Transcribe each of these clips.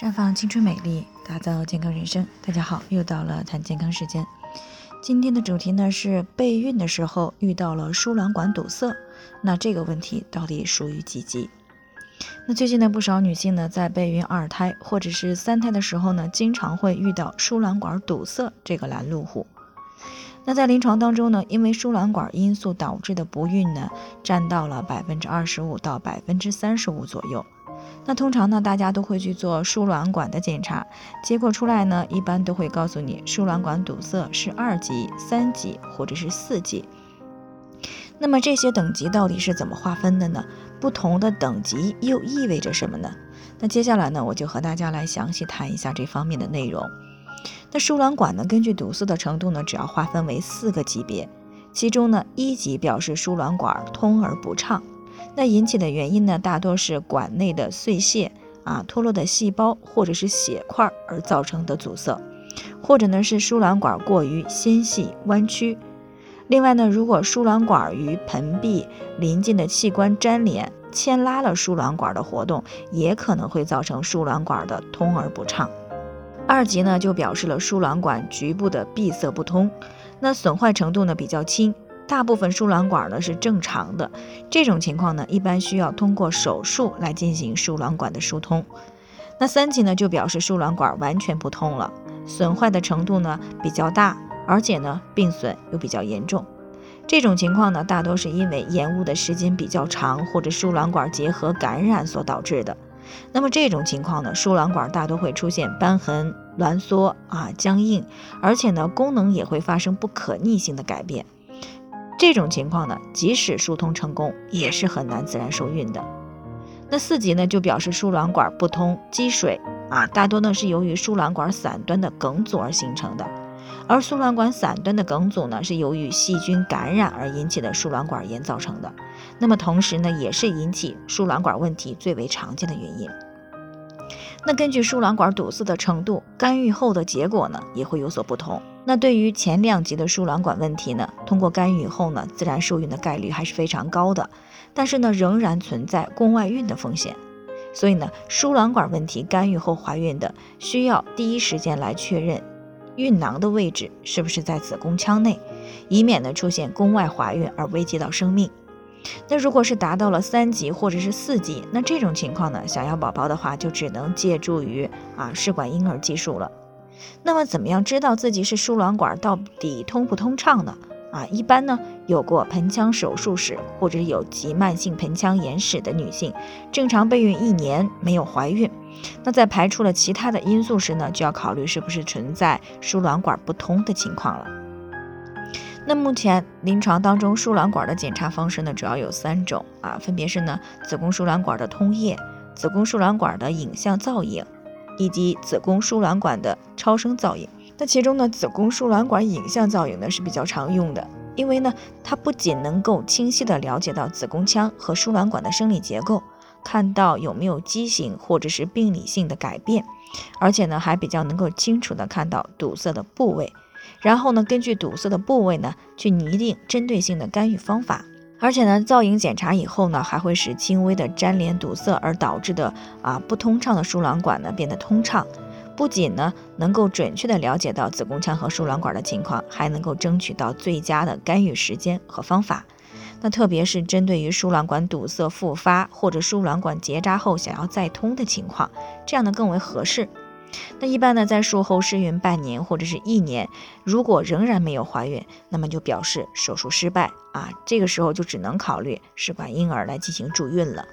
绽放青春美丽，打造健康人生。大家好，又到了谈健康时间。今天的主题呢是备孕的时候遇到了输卵管堵塞，那这个问题到底属于几级？那最近呢，不少女性呢在备孕二胎或者是三胎的时候呢，经常会遇到输卵管堵塞这个拦路虎。那在临床当中呢，因为输卵管因素导致的不孕呢，占到了百分之二十五到百分之三十五左右。那通常呢，大家都会去做输卵管的检查，结果出来呢，一般都会告诉你输卵管堵塞是二级、三级或者是四级。那么这些等级到底是怎么划分的呢？不同的等级又意味着什么呢？那接下来呢，我就和大家来详细谈一下这方面的内容。那输卵管呢，根据堵塞的程度呢，主要划分为四个级别，其中呢，一级表示输卵管通而不畅。那引起的原因呢，大多是管内的碎屑啊、脱落的细胞或者是血块而造成的阻塞，或者呢是输卵管过于纤细弯曲。另外呢，如果输卵管与盆壁邻近的器官粘连，牵拉了输卵管的活动，也可能会造成输卵管的通而不畅。二级呢，就表示了输卵管局部的闭塞不通，那损坏程度呢比较轻。大部分输卵管呢是正常的，这种情况呢一般需要通过手术来进行输卵管的疏通。那三级呢就表示输卵管完全不通了，损坏的程度呢比较大，而且呢病损又比较严重。这种情况呢大多是因为延误的时间比较长或者输卵管结核感染所导致的。那么这种情况呢输卵管大多会出现瘢痕、挛缩啊僵硬，而且呢功能也会发生不可逆性的改变。这种情况呢，即使疏通成功，也是很难自然受孕的。那四级呢，就表示输卵管不通积水啊，大多呢是由于输卵管伞端的梗阻而形成的。而输卵管伞端的梗阻呢，是由于细菌感染而引起的输卵管炎造成的。那么同时呢，也是引起输卵管问题最为常见的原因。那根据输卵管堵塞的程度，干预后的结果呢，也会有所不同。那对于前两级的输卵管问题呢，通过干预以后呢，自然受孕的概率还是非常高的，但是呢，仍然存在宫外孕的风险。所以呢，输卵管问题干预后怀孕的，需要第一时间来确认孕囊的位置是不是在子宫腔内，以免呢出现宫外怀孕而危及到生命。那如果是达到了三级或者是四级，那这种情况呢，想要宝宝的话，就只能借助于啊试管婴儿技术了。那么，怎么样知道自己是输卵管到底通不通畅呢？啊，一般呢，有过盆腔手术史或者有急慢性盆腔炎史的女性，正常备孕一年没有怀孕，那在排除了其他的因素时呢，就要考虑是不是存在输卵管不通的情况了。那目前临床当中，输卵管的检查方式呢，主要有三种啊，分别是呢，子宫输卵管的通液、子宫输卵管的影像造影。以及子宫输卵管的超声造影，那其中呢，子宫输卵管影像造影呢是比较常用的，因为呢，它不仅能够清晰的了解到子宫腔和输卵管的生理结构，看到有没有畸形或者是病理性的改变，而且呢，还比较能够清楚的看到堵塞的部位，然后呢，根据堵塞的部位呢，去拟定针对性的干预方法。而且呢，造影检查以后呢，还会使轻微的粘连堵塞而导致的啊不通畅的输卵管呢变得通畅。不仅呢能够准确的了解到子宫腔和输卵管的情况，还能够争取到最佳的干预时间和方法。那特别是针对于输卵管堵塞复发或者输卵管结扎后想要再通的情况，这样呢更为合适。那一般呢，在术后试孕半年或者是一年，如果仍然没有怀孕，那么就表示手术失败啊。这个时候就只能考虑试管婴儿来进行助孕了。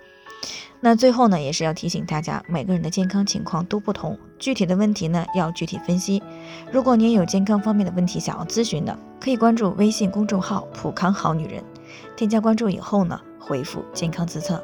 那最后呢，也是要提醒大家，每个人的健康情况都不同，具体的问题呢要具体分析。如果您有健康方面的问题想要咨询的，可以关注微信公众号“普康好女人”，添加关注以后呢，回复“健康自测”。